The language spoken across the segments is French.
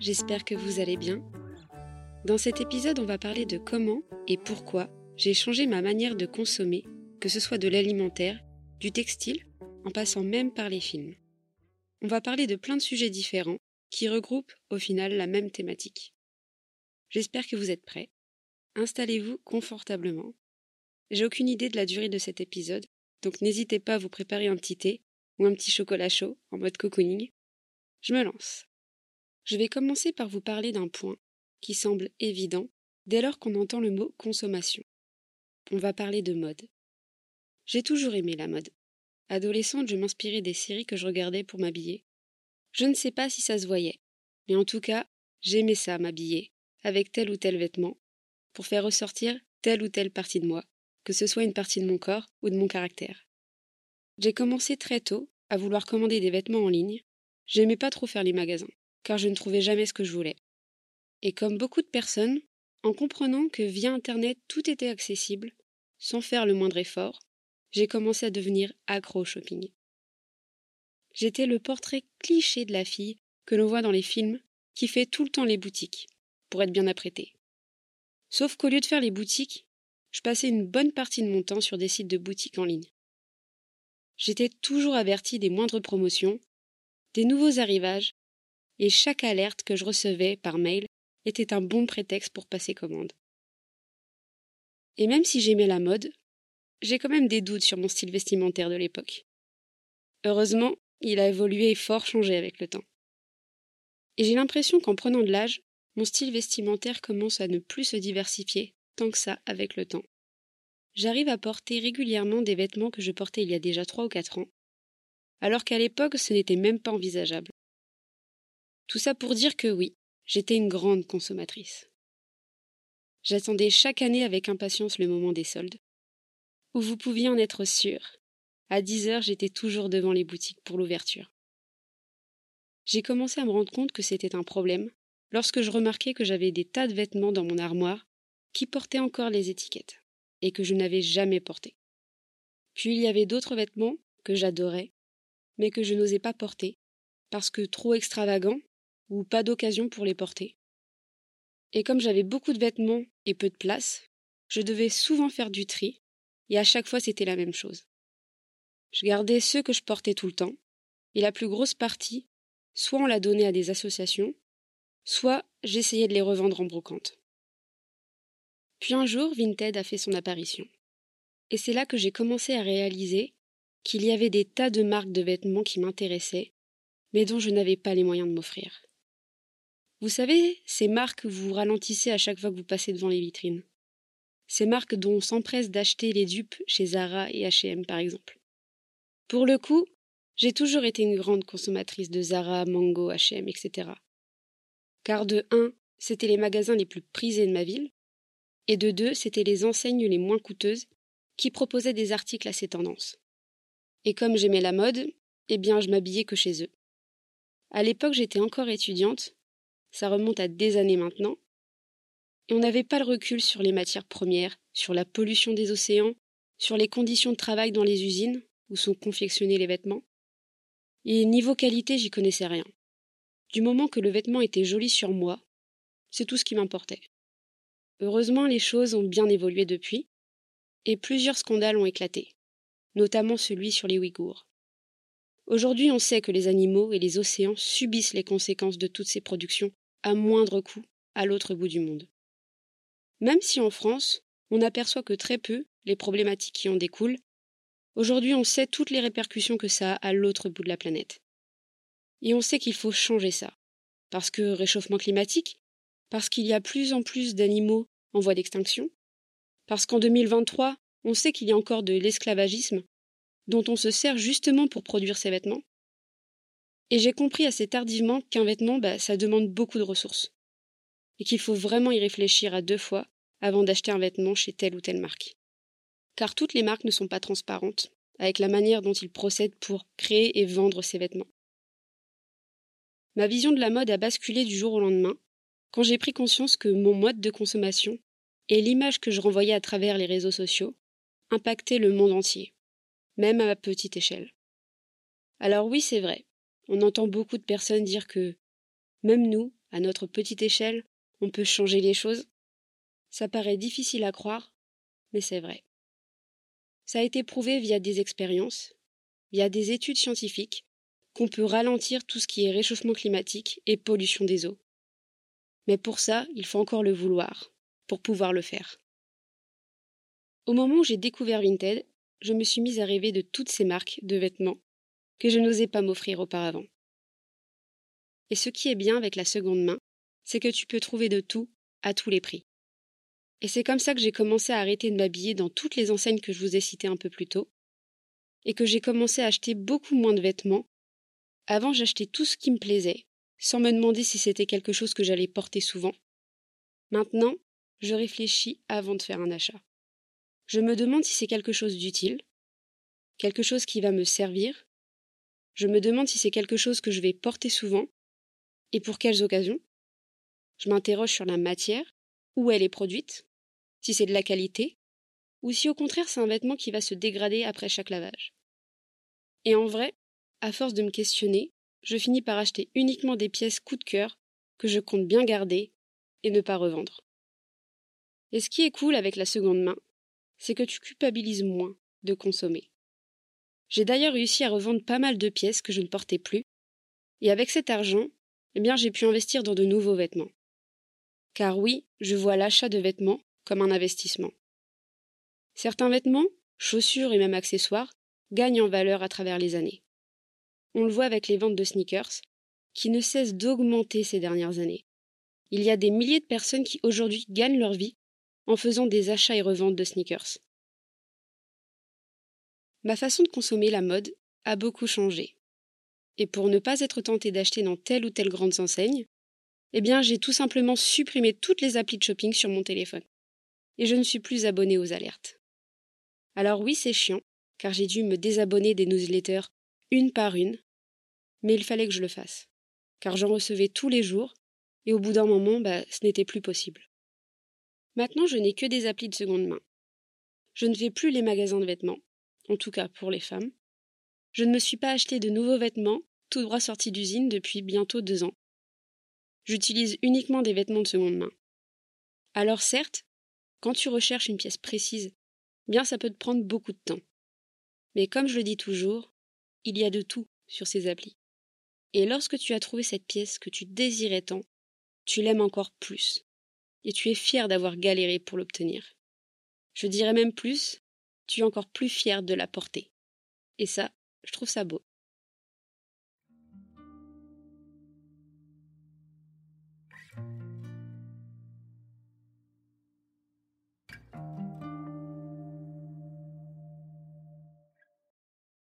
j'espère que vous allez bien. Dans cet épisode, on va parler de comment et pourquoi j'ai changé ma manière de consommer, que ce soit de l'alimentaire, du textile, en passant même par les films. On va parler de plein de sujets différents qui regroupent au final la même thématique. J'espère que vous êtes prêts. Installez-vous confortablement. J'ai aucune idée de la durée de cet épisode, donc n'hésitez pas à vous préparer un petit thé ou un petit chocolat chaud en mode cocooning. Je me lance. Je vais commencer par vous parler d'un point qui semble évident dès lors qu'on entend le mot consommation. On va parler de mode. J'ai toujours aimé la mode. Adolescente, je m'inspirais des séries que je regardais pour m'habiller. Je ne sais pas si ça se voyait, mais en tout cas, j'aimais ça, m'habiller, avec tel ou tel vêtement, pour faire ressortir telle ou telle partie de moi, que ce soit une partie de mon corps ou de mon caractère. J'ai commencé très tôt à vouloir commander des vêtements en ligne. J'aimais pas trop faire les magasins car je ne trouvais jamais ce que je voulais. Et comme beaucoup de personnes, en comprenant que via Internet tout était accessible, sans faire le moindre effort, j'ai commencé à devenir accro au shopping. J'étais le portrait cliché de la fille que l'on voit dans les films qui fait tout le temps les boutiques, pour être bien apprêtée. Sauf qu'au lieu de faire les boutiques, je passais une bonne partie de mon temps sur des sites de boutiques en ligne. J'étais toujours avertie des moindres promotions, des nouveaux arrivages et chaque alerte que je recevais par mail était un bon prétexte pour passer commande. Et même si j'aimais la mode, j'ai quand même des doutes sur mon style vestimentaire de l'époque. Heureusement, il a évolué et fort changé avec le temps. Et j'ai l'impression qu'en prenant de l'âge, mon style vestimentaire commence à ne plus se diversifier tant que ça avec le temps. J'arrive à porter régulièrement des vêtements que je portais il y a déjà trois ou quatre ans, alors qu'à l'époque ce n'était même pas envisageable. Tout ça pour dire que oui, j'étais une grande consommatrice. J'attendais chaque année avec impatience le moment des soldes, où vous pouviez en être sûr. À dix heures, j'étais toujours devant les boutiques pour l'ouverture. J'ai commencé à me rendre compte que c'était un problème lorsque je remarquais que j'avais des tas de vêtements dans mon armoire qui portaient encore les étiquettes et que je n'avais jamais portés. Puis il y avait d'autres vêtements que j'adorais, mais que je n'osais pas porter parce que trop extravagants ou pas d'occasion pour les porter. Et comme j'avais beaucoup de vêtements et peu de place, je devais souvent faire du tri, et à chaque fois c'était la même chose. Je gardais ceux que je portais tout le temps, et la plus grosse partie, soit on la donnait à des associations, soit j'essayais de les revendre en brocante. Puis un jour, Vinted a fait son apparition. Et c'est là que j'ai commencé à réaliser qu'il y avait des tas de marques de vêtements qui m'intéressaient, mais dont je n'avais pas les moyens de m'offrir. Vous savez, ces marques que vous ralentissez à chaque fois que vous passez devant les vitrines. Ces marques dont on s'empresse d'acheter les dupes chez Zara et H&M par exemple. Pour le coup, j'ai toujours été une grande consommatrice de Zara, Mango, H&M, etc. Car de un, c'était les magasins les plus prisés de ma ville, et de deux, c'était les enseignes les moins coûteuses qui proposaient des articles à ces tendances. Et comme j'aimais la mode, eh bien je m'habillais que chez eux. À l'époque, j'étais encore étudiante ça remonte à des années maintenant, et on n'avait pas le recul sur les matières premières, sur la pollution des océans, sur les conditions de travail dans les usines où sont confectionnés les vêtements. Et niveau qualité, j'y connaissais rien. Du moment que le vêtement était joli sur moi, c'est tout ce qui m'importait. Heureusement, les choses ont bien évolué depuis, et plusieurs scandales ont éclaté, notamment celui sur les Ouïghours. Aujourd'hui, on sait que les animaux et les océans subissent les conséquences de toutes ces productions à moindre coût à l'autre bout du monde. Même si en France, on n'aperçoit que très peu les problématiques qui en découlent, aujourd'hui on sait toutes les répercussions que ça a à l'autre bout de la planète. Et on sait qu'il faut changer ça. Parce que réchauffement climatique, parce qu'il y a plus en plus d'animaux en voie d'extinction, parce qu'en 2023, on sait qu'il y a encore de l'esclavagisme, dont on se sert justement pour produire ces vêtements, et j'ai compris assez tardivement qu'un vêtement, bah, ça demande beaucoup de ressources. Et qu'il faut vraiment y réfléchir à deux fois avant d'acheter un vêtement chez telle ou telle marque. Car toutes les marques ne sont pas transparentes avec la manière dont ils procèdent pour créer et vendre ces vêtements. Ma vision de la mode a basculé du jour au lendemain quand j'ai pris conscience que mon mode de consommation et l'image que je renvoyais à travers les réseaux sociaux impactaient le monde entier, même à ma petite échelle. Alors oui, c'est vrai, on entend beaucoup de personnes dire que même nous, à notre petite échelle, on peut changer les choses Ça paraît difficile à croire, mais c'est vrai. Ça a été prouvé via des expériences, via des études scientifiques, qu'on peut ralentir tout ce qui est réchauffement climatique et pollution des eaux. Mais pour ça, il faut encore le vouloir, pour pouvoir le faire. Au moment où j'ai découvert Vinted, je me suis mise à rêver de toutes ces marques de vêtements que je n'osais pas m'offrir auparavant. Et ce qui est bien avec la seconde main, c'est que tu peux trouver de tout à tous les prix. Et c'est comme ça que j'ai commencé à arrêter de m'habiller dans toutes les enseignes que je vous ai citées un peu plus tôt, et que j'ai commencé à acheter beaucoup moins de vêtements. Avant, j'achetais tout ce qui me plaisait, sans me demander si c'était quelque chose que j'allais porter souvent. Maintenant, je réfléchis avant de faire un achat. Je me demande si c'est quelque chose d'utile, quelque chose qui va me servir. Je me demande si c'est quelque chose que je vais porter souvent et pour quelles occasions. Je m'interroge sur la matière, où elle est produite, si c'est de la qualité, ou si au contraire c'est un vêtement qui va se dégrader après chaque lavage. Et en vrai, à force de me questionner, je finis par acheter uniquement des pièces coup de cœur que je compte bien garder et ne pas revendre. Et ce qui est cool avec la seconde main, c'est que tu culpabilises moins de consommer. J'ai d'ailleurs réussi à revendre pas mal de pièces que je ne portais plus, et avec cet argent, eh bien j'ai pu investir dans de nouveaux vêtements. Car oui, je vois l'achat de vêtements comme un investissement. Certains vêtements, chaussures et même accessoires gagnent en valeur à travers les années. On le voit avec les ventes de sneakers, qui ne cessent d'augmenter ces dernières années. Il y a des milliers de personnes qui aujourd'hui gagnent leur vie en faisant des achats et reventes de sneakers. Ma façon de consommer la mode a beaucoup changé. Et pour ne pas être tenté d'acheter dans telle ou telle grande enseigne, eh bien j'ai tout simplement supprimé toutes les applis de shopping sur mon téléphone. Et je ne suis plus abonné aux alertes. Alors oui, c'est chiant, car j'ai dû me désabonner des newsletters une par une, mais il fallait que je le fasse, car j'en recevais tous les jours, et au bout d'un moment, bah, ce n'était plus possible. Maintenant, je n'ai que des applis de seconde main. Je ne fais plus les magasins de vêtements, en tout cas pour les femmes. Je ne me suis pas acheté de nouveaux vêtements, tout droit sortis d'usine depuis bientôt deux ans. J'utilise uniquement des vêtements de seconde main. Alors certes, quand tu recherches une pièce précise, bien ça peut te prendre beaucoup de temps. Mais comme je le dis toujours, il y a de tout sur ces applis. Et lorsque tu as trouvé cette pièce que tu désirais tant, tu l'aimes encore plus. Et tu es fier d'avoir galéré pour l'obtenir. Je dirais même plus, tu es encore plus fier de la porter. Et ça, je trouve ça beau.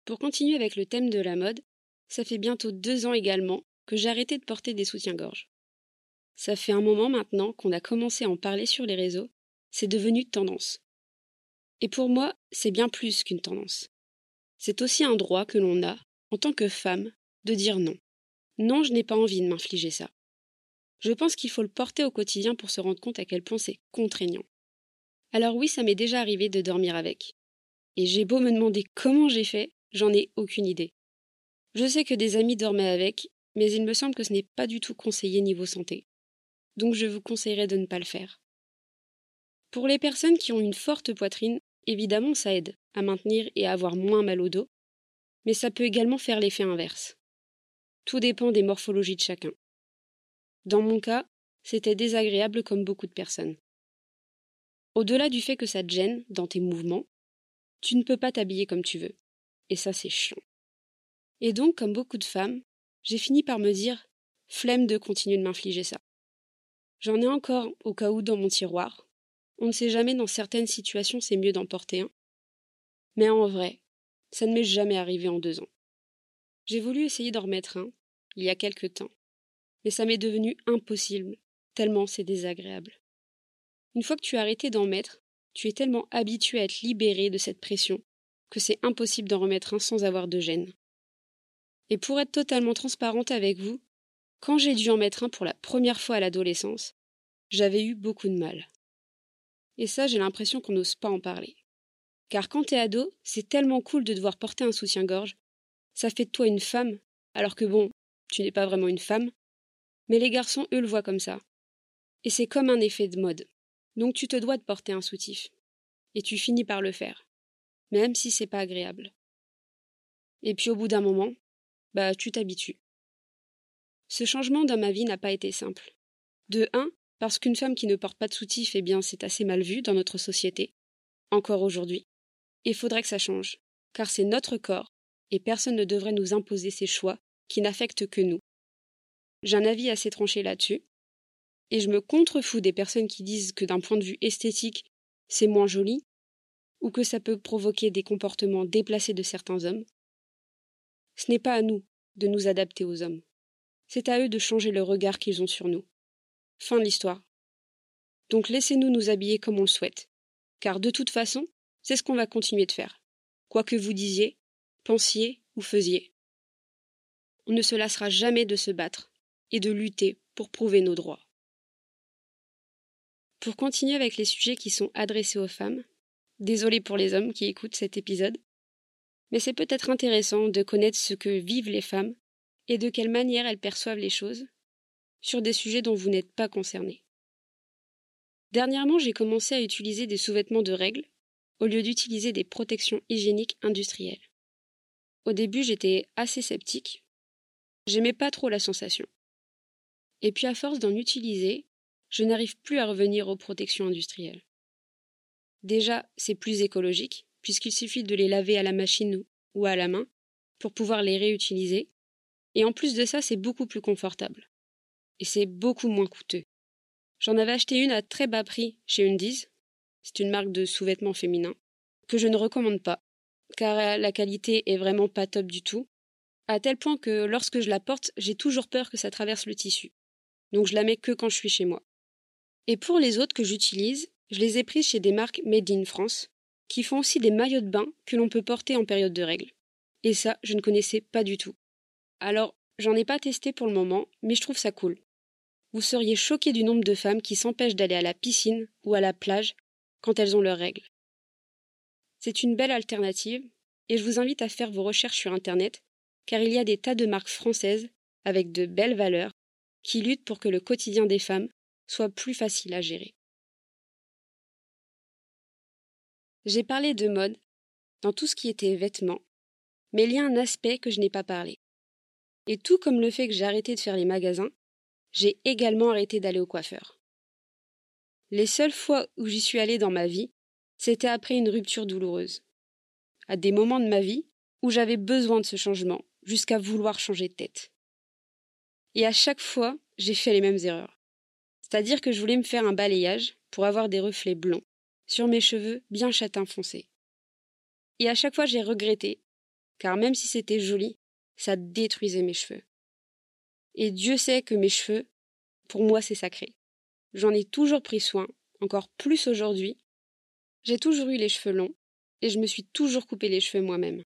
Pour continuer avec le thème de la mode, ça fait bientôt deux ans également que j'ai arrêté de porter des soutiens-gorge. Ça fait un moment maintenant qu'on a commencé à en parler sur les réseaux, c'est devenu tendance. Et pour moi, c'est bien plus qu'une tendance. C'est aussi un droit que l'on a, en tant que femme, de dire non. Non, je n'ai pas envie de m'infliger ça. Je pense qu'il faut le porter au quotidien pour se rendre compte à quel point c'est contraignant. Alors oui, ça m'est déjà arrivé de dormir avec. Et j'ai beau me demander comment j'ai fait, J'en ai aucune idée. Je sais que des amis dormaient avec, mais il me semble que ce n'est pas du tout conseillé niveau santé. Donc je vous conseillerais de ne pas le faire. Pour les personnes qui ont une forte poitrine, évidemment ça aide à maintenir et à avoir moins mal au dos, mais ça peut également faire l'effet inverse. Tout dépend des morphologies de chacun. Dans mon cas, c'était désagréable comme beaucoup de personnes. Au-delà du fait que ça te gêne dans tes mouvements, tu ne peux pas t'habiller comme tu veux et ça c'est chiant. Et donc, comme beaucoup de femmes, j'ai fini par me dire flemme de continuer de m'infliger ça. J'en ai encore au cas où dans mon tiroir. On ne sait jamais dans certaines situations c'est mieux d'en porter un. Mais en vrai, ça ne m'est jamais arrivé en deux ans. J'ai voulu essayer d'en remettre un, il y a quelque temps, mais ça m'est devenu impossible, tellement c'est désagréable. Une fois que tu as arrêté d'en mettre, tu es tellement habitué à être libéré de cette pression que c'est impossible d'en remettre un sans avoir de gêne. Et pour être totalement transparente avec vous, quand j'ai dû en mettre un pour la première fois à l'adolescence, j'avais eu beaucoup de mal. Et ça, j'ai l'impression qu'on n'ose pas en parler. Car quand t'es ado, c'est tellement cool de devoir porter un soutien-gorge. Ça fait de toi une femme, alors que bon, tu n'es pas vraiment une femme. Mais les garçons, eux, le voient comme ça. Et c'est comme un effet de mode. Donc tu te dois de porter un soutif. Et tu finis par le faire. Même si c'est pas agréable. Et puis au bout d'un moment, bah tu t'habitues. Ce changement dans ma vie n'a pas été simple. De un, parce qu'une femme qui ne porte pas de soutif, eh bien c'est assez mal vu dans notre société, encore aujourd'hui. Il faudrait que ça change, car c'est notre corps, et personne ne devrait nous imposer ces choix qui n'affectent que nous. J'ai un avis assez tranché là-dessus, et je me contrefous des personnes qui disent que d'un point de vue esthétique, c'est moins joli, ou que ça peut provoquer des comportements déplacés de certains hommes. Ce n'est pas à nous de nous adapter aux hommes. C'est à eux de changer le regard qu'ils ont sur nous. Fin de l'histoire. Donc laissez-nous nous habiller comme on le souhaite, car de toute façon, c'est ce qu'on va continuer de faire, quoi que vous disiez, pensiez ou faisiez. On ne se lassera jamais de se battre et de lutter pour prouver nos droits. Pour continuer avec les sujets qui sont adressés aux femmes, désolé pour les hommes qui écoutent cet épisode, mais c'est peut-être intéressant de connaître ce que vivent les femmes et de quelle manière elles perçoivent les choses sur des sujets dont vous n'êtes pas concernés. Dernièrement, j'ai commencé à utiliser des sous-vêtements de règles au lieu d'utiliser des protections hygiéniques industrielles. Au début, j'étais assez sceptique. J'aimais pas trop la sensation. Et puis à force d'en utiliser, je n'arrive plus à revenir aux protections industrielles. Déjà, c'est plus écologique, puisqu'il suffit de les laver à la machine ou à la main pour pouvoir les réutiliser. Et en plus de ça, c'est beaucoup plus confortable. Et c'est beaucoup moins coûteux. J'en avais acheté une à très bas prix chez Undies, c'est une marque de sous-vêtements féminins, que je ne recommande pas, car la qualité est vraiment pas top du tout, à tel point que lorsque je la porte, j'ai toujours peur que ça traverse le tissu. Donc je la mets que quand je suis chez moi. Et pour les autres que j'utilise, je les ai prises chez des marques Made in France, qui font aussi des maillots de bain que l'on peut porter en période de règles. Et ça, je ne connaissais pas du tout. Alors, j'en ai pas testé pour le moment, mais je trouve ça cool. Vous seriez choqué du nombre de femmes qui s'empêchent d'aller à la piscine ou à la plage quand elles ont leurs règles. C'est une belle alternative, et je vous invite à faire vos recherches sur Internet, car il y a des tas de marques françaises, avec de belles valeurs, qui luttent pour que le quotidien des femmes soit plus facile à gérer. J'ai parlé de mode dans tout ce qui était vêtements, mais il y a un aspect que je n'ai pas parlé. Et tout comme le fait que j'ai arrêté de faire les magasins, j'ai également arrêté d'aller au coiffeur. Les seules fois où j'y suis allée dans ma vie, c'était après une rupture douloureuse. À des moments de ma vie où j'avais besoin de ce changement, jusqu'à vouloir changer de tête. Et à chaque fois, j'ai fait les mêmes erreurs. C'est-à-dire que je voulais me faire un balayage pour avoir des reflets blonds sur mes cheveux bien châtain foncé. Et à chaque fois j'ai regretté, car même si c'était joli, ça détruisait mes cheveux. Et Dieu sait que mes cheveux, pour moi c'est sacré. J'en ai toujours pris soin, encore plus aujourd'hui. J'ai toujours eu les cheveux longs, et je me suis toujours coupé les cheveux moi-même.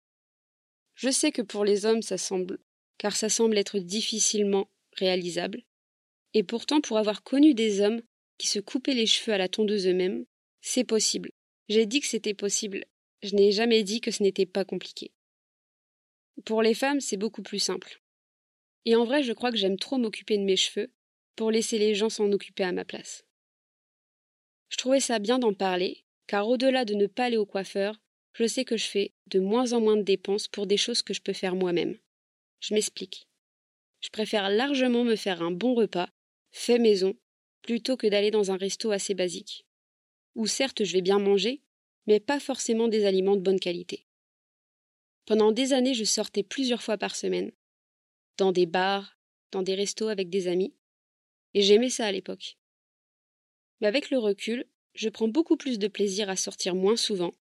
Je sais que pour les hommes ça semble, car ça semble être difficilement réalisable, et pourtant pour avoir connu des hommes qui se coupaient les cheveux à la tondeuse eux-mêmes, c'est possible. J'ai dit que c'était possible. Je n'ai jamais dit que ce n'était pas compliqué. Pour les femmes, c'est beaucoup plus simple. Et en vrai, je crois que j'aime trop m'occuper de mes cheveux pour laisser les gens s'en occuper à ma place. Je trouvais ça bien d'en parler, car au-delà de ne pas aller au coiffeur, je sais que je fais de moins en moins de dépenses pour des choses que je peux faire moi-même. Je m'explique. Je préfère largement me faire un bon repas, fait maison, plutôt que d'aller dans un resto assez basique où certes je vais bien manger, mais pas forcément des aliments de bonne qualité. Pendant des années, je sortais plusieurs fois par semaine, dans des bars, dans des restos avec des amis, et j'aimais ça à l'époque. Mais avec le recul, je prends beaucoup plus de plaisir à sortir moins souvent,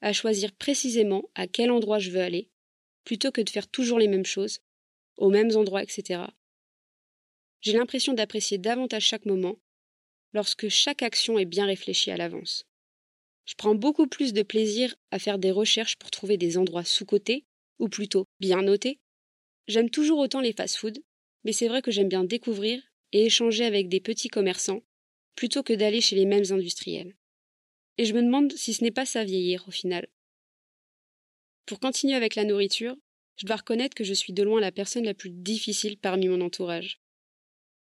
à choisir précisément à quel endroit je veux aller, plutôt que de faire toujours les mêmes choses, aux mêmes endroits, etc. J'ai l'impression d'apprécier davantage chaque moment lorsque chaque action est bien réfléchie à l'avance. Je prends beaucoup plus de plaisir à faire des recherches pour trouver des endroits sous-cotés, ou plutôt bien notés. J'aime toujours autant les fast-foods, mais c'est vrai que j'aime bien découvrir et échanger avec des petits commerçants, plutôt que d'aller chez les mêmes industriels. Et je me demande si ce n'est pas ça vieillir au final. Pour continuer avec la nourriture, je dois reconnaître que je suis de loin la personne la plus difficile parmi mon entourage.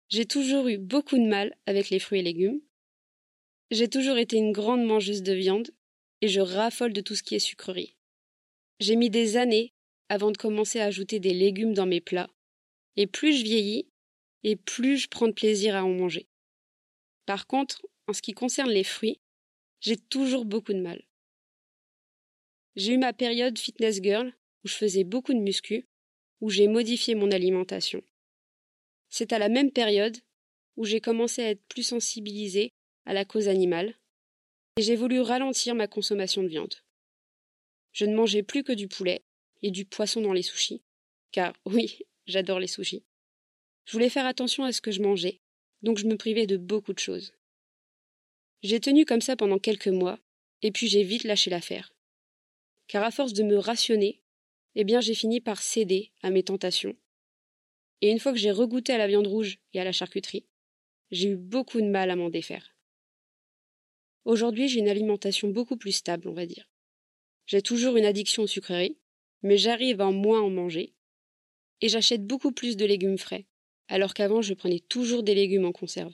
J'ai toujours eu beaucoup de mal avec les fruits et légumes. J'ai toujours été une grande mangeuse de viande et je raffole de tout ce qui est sucrerie. J'ai mis des années avant de commencer à ajouter des légumes dans mes plats, et plus je vieillis, et plus je prends de plaisir à en manger. Par contre, en ce qui concerne les fruits, j'ai toujours beaucoup de mal. J'ai eu ma période fitness girl, où je faisais beaucoup de muscu, où j'ai modifié mon alimentation. C'est à la même période où j'ai commencé à être plus sensibilisée à la cause animale, et j'ai voulu ralentir ma consommation de viande. Je ne mangeais plus que du poulet et du poisson dans les sushis, car oui, j'adore les sushis. Je voulais faire attention à ce que je mangeais, donc je me privais de beaucoup de choses. J'ai tenu comme ça pendant quelques mois, et puis j'ai vite lâché l'affaire. Car à force de me rationner, eh bien j'ai fini par céder à mes tentations. Et une fois que j'ai regoûté à la viande rouge et à la charcuterie, j'ai eu beaucoup de mal à m'en défaire. Aujourd'hui, j'ai une alimentation beaucoup plus stable, on va dire. J'ai toujours une addiction aux sucreries, mais j'arrive à moins en manger. Et j'achète beaucoup plus de légumes frais, alors qu'avant je prenais toujours des légumes en conserve.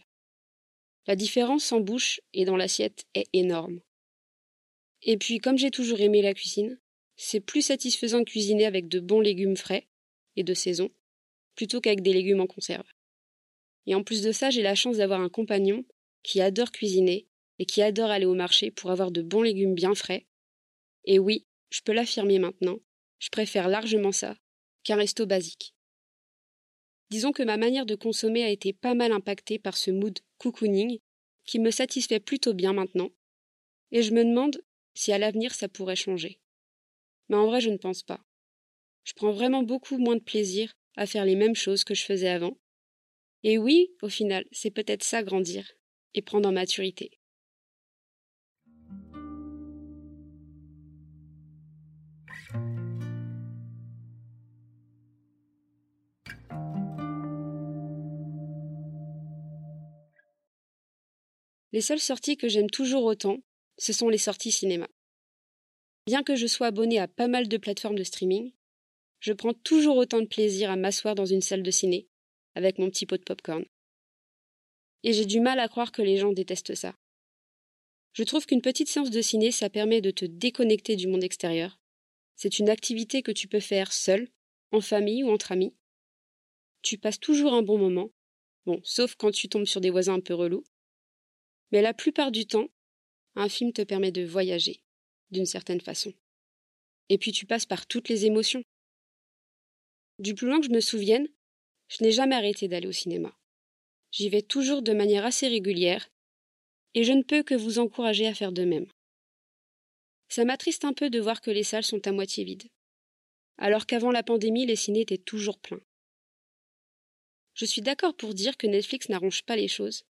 La différence en bouche et dans l'assiette est énorme. Et puis, comme j'ai toujours aimé la cuisine, c'est plus satisfaisant de cuisiner avec de bons légumes frais et de saison, plutôt qu'avec des légumes en conserve. Et en plus de ça, j'ai la chance d'avoir un compagnon qui adore cuisiner et qui adore aller au marché pour avoir de bons légumes bien frais. Et oui, je peux l'affirmer maintenant, je préfère largement ça qu'un resto basique. Disons que ma manière de consommer a été pas mal impactée par ce mood cocooning qui me satisfait plutôt bien maintenant, et je me demande si à l'avenir ça pourrait changer. Mais en vrai, je ne pense pas. Je prends vraiment beaucoup moins de plaisir à faire les mêmes choses que je faisais avant. Et oui, au final, c'est peut-être ça grandir et prendre en maturité. Les seules sorties que j'aime toujours autant, ce sont les sorties cinéma. Bien que je sois abonné à pas mal de plateformes de streaming, je prends toujours autant de plaisir à m'asseoir dans une salle de ciné, avec mon petit pot de popcorn. Et j'ai du mal à croire que les gens détestent ça. Je trouve qu'une petite séance de ciné, ça permet de te déconnecter du monde extérieur. C'est une activité que tu peux faire seul, en famille ou entre amis. Tu passes toujours un bon moment, bon, sauf quand tu tombes sur des voisins un peu relous. Mais la plupart du temps, un film te permet de voyager, d'une certaine façon. Et puis tu passes par toutes les émotions. Du plus loin que je me souvienne, je n'ai jamais arrêté d'aller au cinéma. J'y vais toujours de manière assez régulière, et je ne peux que vous encourager à faire de même. Ça m'attriste un peu de voir que les salles sont à moitié vides, alors qu'avant la pandémie, les ciné étaient toujours pleins. Je suis d'accord pour dire que Netflix n'arrange pas les choses,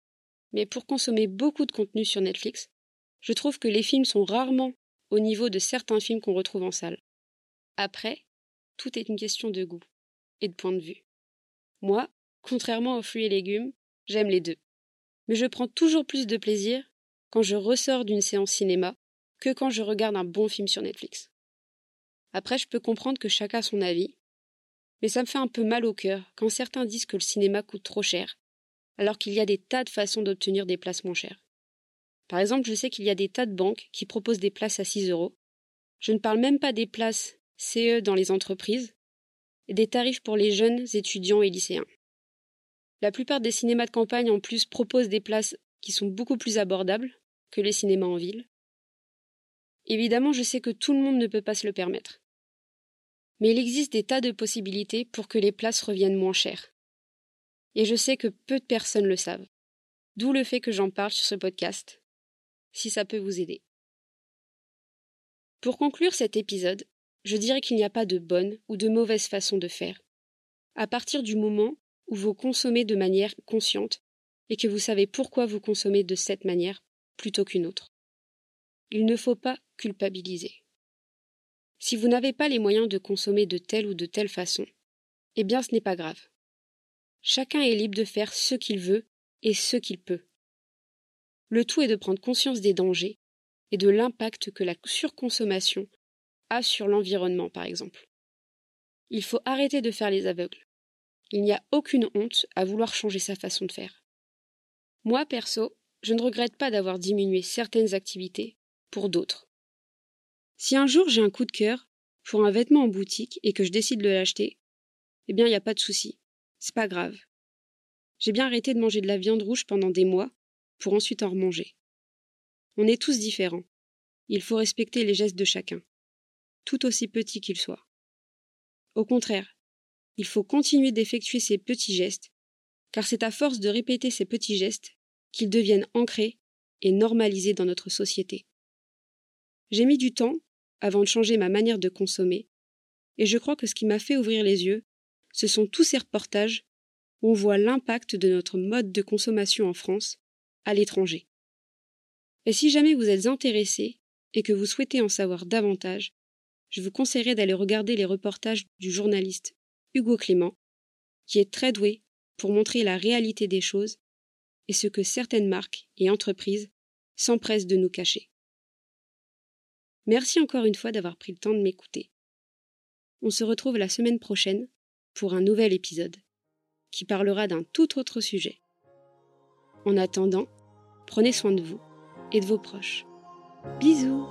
mais pour consommer beaucoup de contenu sur Netflix, je trouve que les films sont rarement au niveau de certains films qu'on retrouve en salle. Après, tout est une question de goût et de point de vue. Moi, contrairement aux fruits et légumes, j'aime les deux. Mais je prends toujours plus de plaisir quand je ressors d'une séance cinéma que quand je regarde un bon film sur Netflix. Après, je peux comprendre que chacun a son avis, mais ça me fait un peu mal au cœur quand certains disent que le cinéma coûte trop cher alors qu'il y a des tas de façons d'obtenir des places moins chères. Par exemple, je sais qu'il y a des tas de banques qui proposent des places à 6 euros. Je ne parle même pas des places CE dans les entreprises et des tarifs pour les jeunes étudiants et lycéens. La plupart des cinémas de campagne en plus proposent des places qui sont beaucoup plus abordables que les cinémas en ville. Évidemment, je sais que tout le monde ne peut pas se le permettre. Mais il existe des tas de possibilités pour que les places reviennent moins chères et je sais que peu de personnes le savent. D'où le fait que j'en parle sur ce podcast, si ça peut vous aider. Pour conclure cet épisode, je dirais qu'il n'y a pas de bonne ou de mauvaise façon de faire. À partir du moment où vous consommez de manière consciente et que vous savez pourquoi vous consommez de cette manière plutôt qu'une autre. Il ne faut pas culpabiliser. Si vous n'avez pas les moyens de consommer de telle ou de telle façon, eh bien ce n'est pas grave. Chacun est libre de faire ce qu'il veut et ce qu'il peut. Le tout est de prendre conscience des dangers et de l'impact que la surconsommation a sur l'environnement, par exemple. Il faut arrêter de faire les aveugles. Il n'y a aucune honte à vouloir changer sa façon de faire. Moi, perso, je ne regrette pas d'avoir diminué certaines activités pour d'autres. Si un jour j'ai un coup de cœur pour un vêtement en boutique et que je décide de l'acheter, eh bien, il n'y a pas de souci. C'est pas grave. J'ai bien arrêté de manger de la viande rouge pendant des mois pour ensuite en remanger. On est tous différents. Il faut respecter les gestes de chacun, tout aussi petits qu'ils soient. Au contraire, il faut continuer d'effectuer ces petits gestes, car c'est à force de répéter ces petits gestes qu'ils deviennent ancrés et normalisés dans notre société. J'ai mis du temps avant de changer ma manière de consommer, et je crois que ce qui m'a fait ouvrir les yeux, ce sont tous ces reportages où on voit l'impact de notre mode de consommation en France à l'étranger. Et si jamais vous êtes intéressé et que vous souhaitez en savoir davantage, je vous conseillerais d'aller regarder les reportages du journaliste Hugo Clément, qui est très doué pour montrer la réalité des choses et ce que certaines marques et entreprises s'empressent de nous cacher. Merci encore une fois d'avoir pris le temps de m'écouter. On se retrouve la semaine prochaine pour un nouvel épisode qui parlera d'un tout autre sujet. En attendant, prenez soin de vous et de vos proches. Bisous